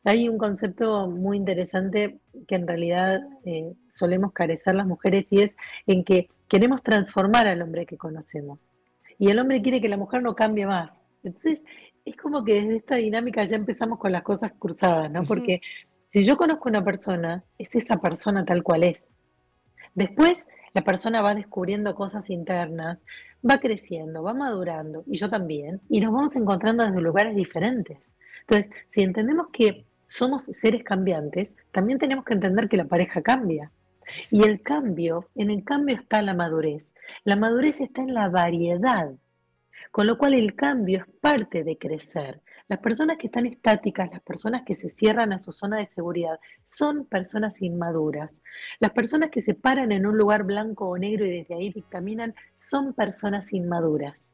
Hay un concepto muy interesante que en realidad eh, solemos carecer las mujeres y es en que queremos transformar al hombre que conocemos. Y el hombre quiere que la mujer no cambie más. Entonces, es como que desde esta dinámica ya empezamos con las cosas cruzadas, ¿no? Porque si yo conozco a una persona, es esa persona tal cual es. Después, la persona va descubriendo cosas internas, va creciendo, va madurando, y yo también, y nos vamos encontrando desde lugares diferentes. Entonces, si entendemos que somos seres cambiantes, también tenemos que entender que la pareja cambia. Y el cambio, en el cambio está la madurez. La madurez está en la variedad, con lo cual el cambio es parte de crecer. Las personas que están estáticas, las personas que se cierran a su zona de seguridad, son personas inmaduras. Las personas que se paran en un lugar blanco o negro y desde ahí dictaminan, son personas inmaduras.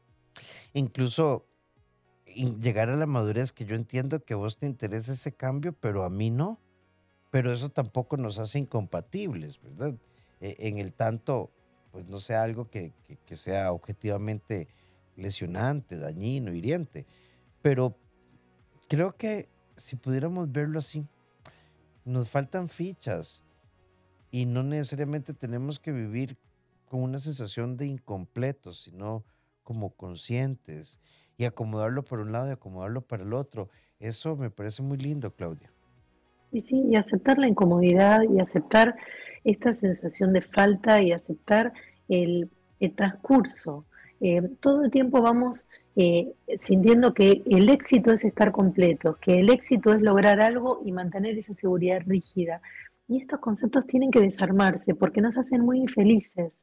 Incluso llegar a la madurez, que yo entiendo que vos te interesa ese cambio, pero a mí no. Pero eso tampoco nos hace incompatibles, ¿verdad? E, en el tanto, pues no sea algo que, sea objetivamente lesionante, dañino, hiriente. Pero creo que si pudiéramos verlo así, nos faltan fichas y no necesariamente tenemos que vivir con una sensación de incompletos, sino como conscientes y acomodarlo por un lado y acomodarlo para el otro. Eso me parece muy lindo, Claudia. Y sí, y aceptar la incomodidad y aceptar esta sensación de falta y aceptar el, transcurso. Eh, todo el tiempo vamos eh, sintiendo que el éxito es estar completo, que el éxito es lograr algo y mantener esa seguridad rígida. Y estos conceptos tienen que desarmarse porque nos hacen muy infelices,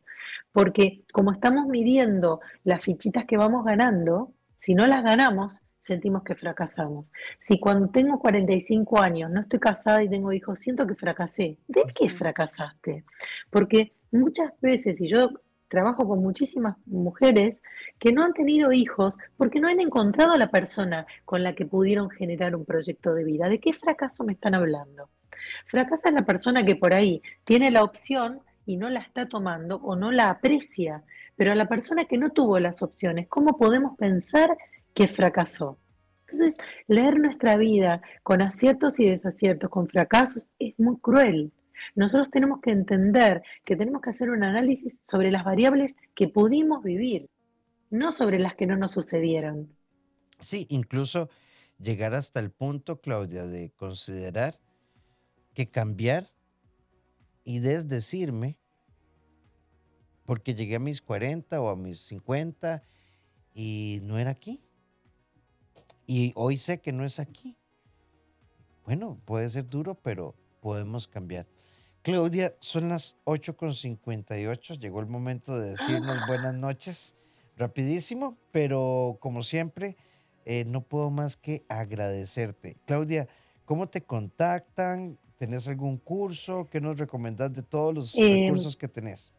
porque como estamos midiendo las fichitas que vamos ganando, si no las ganamos, sentimos que fracasamos. Si cuando tengo 45 años no estoy casada y tengo hijos, siento que fracasé. ¿De qué fracasaste? Porque muchas veces, y yo trabajo con muchísimas mujeres que no han tenido hijos porque no han encontrado a la persona con la que pudieron generar un proyecto de vida. ¿De qué fracaso me están hablando? Fracasa la persona que por ahí tiene la opción y no la está tomando o no la aprecia pero a la persona que no tuvo las opciones, ¿cómo podemos pensar que fracasó? Entonces, leer nuestra vida con aciertos y desaciertos, con fracasos, es muy cruel. Nosotros tenemos que entender que tenemos que hacer un análisis sobre las variables que pudimos vivir, no sobre las que no nos sucedieron. Sí, incluso llegar hasta el punto, Claudia, de considerar que cambiar y desdecirme porque llegué a mis 40 o a mis 50 y no era aquí. Y hoy sé que no es aquí. Bueno, puede ser duro, pero podemos cambiar. Claudia, son las 8.58, llegó el momento de decirnos buenas noches, rapidísimo, pero como siempre, eh, no puedo más que agradecerte. Claudia, ¿cómo te contactan? ¿Tenés algún curso? ¿Qué nos recomendás de todos los em, recursos que tenés?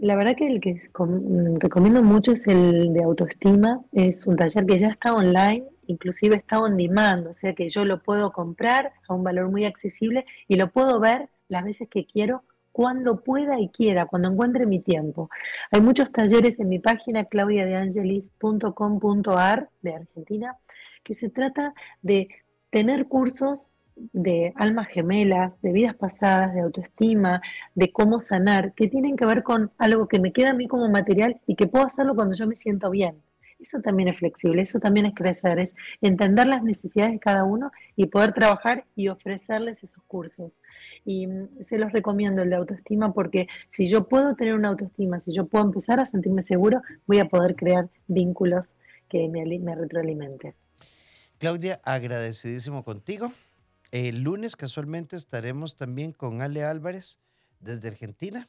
La verdad que el que mm, recomiendo mucho es el de autoestima. Es un taller que ya está online, inclusive está on demand, o sea que yo lo puedo comprar a un valor muy accesible y lo puedo ver las veces que quiero, cuando pueda y quiera, cuando encuentre mi tiempo. Hay muchos talleres en mi página claudiadeangelis.com.ar de Argentina que se trata de tener cursos de almas gemelas, de vidas pasadas, de autoestima, de cómo sanar, que tienen que ver con algo que me queda a mí como material y que puedo hacerlo cuando yo me siento bien. Eso también es flexible, eso también es crecer, es entender las necesidades de cada uno y poder trabajar y ofrecerles esos cursos. Y mm, se los recomiendo el de autoestima porque si yo puedo tener una autoestima, si yo puedo empezar a sentirme seguro, voy a poder crear vínculos que me, me retroalimenten. Claudia, agradecidísimo contigo. El lunes casualmente estaremos también con Ale Álvarez desde Argentina.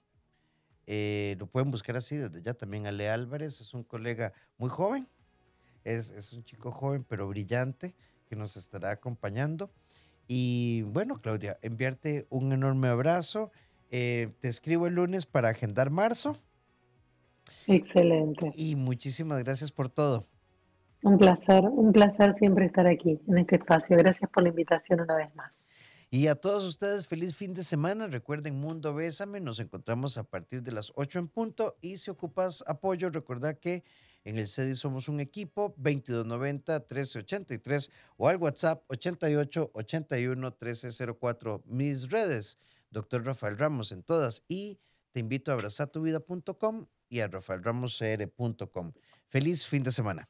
Eh, lo pueden buscar así desde ya también Ale Álvarez. Es un colega muy joven. Es, es, un chico joven pero brillante que nos estará acompañando. Y bueno, Claudia, enviarte un enorme abrazo. Eh, te escribo el lunes para agendar marzo. Excelente. Y muchísimas gracias por todo. Un placer, un placer siempre estar aquí en este espacio. Gracias por la invitación una vez más. Y a todos ustedes, feliz fin de semana. Recuerden Mundo Bésame. Nos encontramos a partir de las 8 en punto. Y si ocupas apoyo, recuerda que En el CEDI somos un equipo, 2290-1383 o al WhatsApp 8881-1304. Mis redes, doctor Rafael Ramos en todas y te invito a abrazatuvida.com y a rafaelramoscr.com. Feliz fin de semana.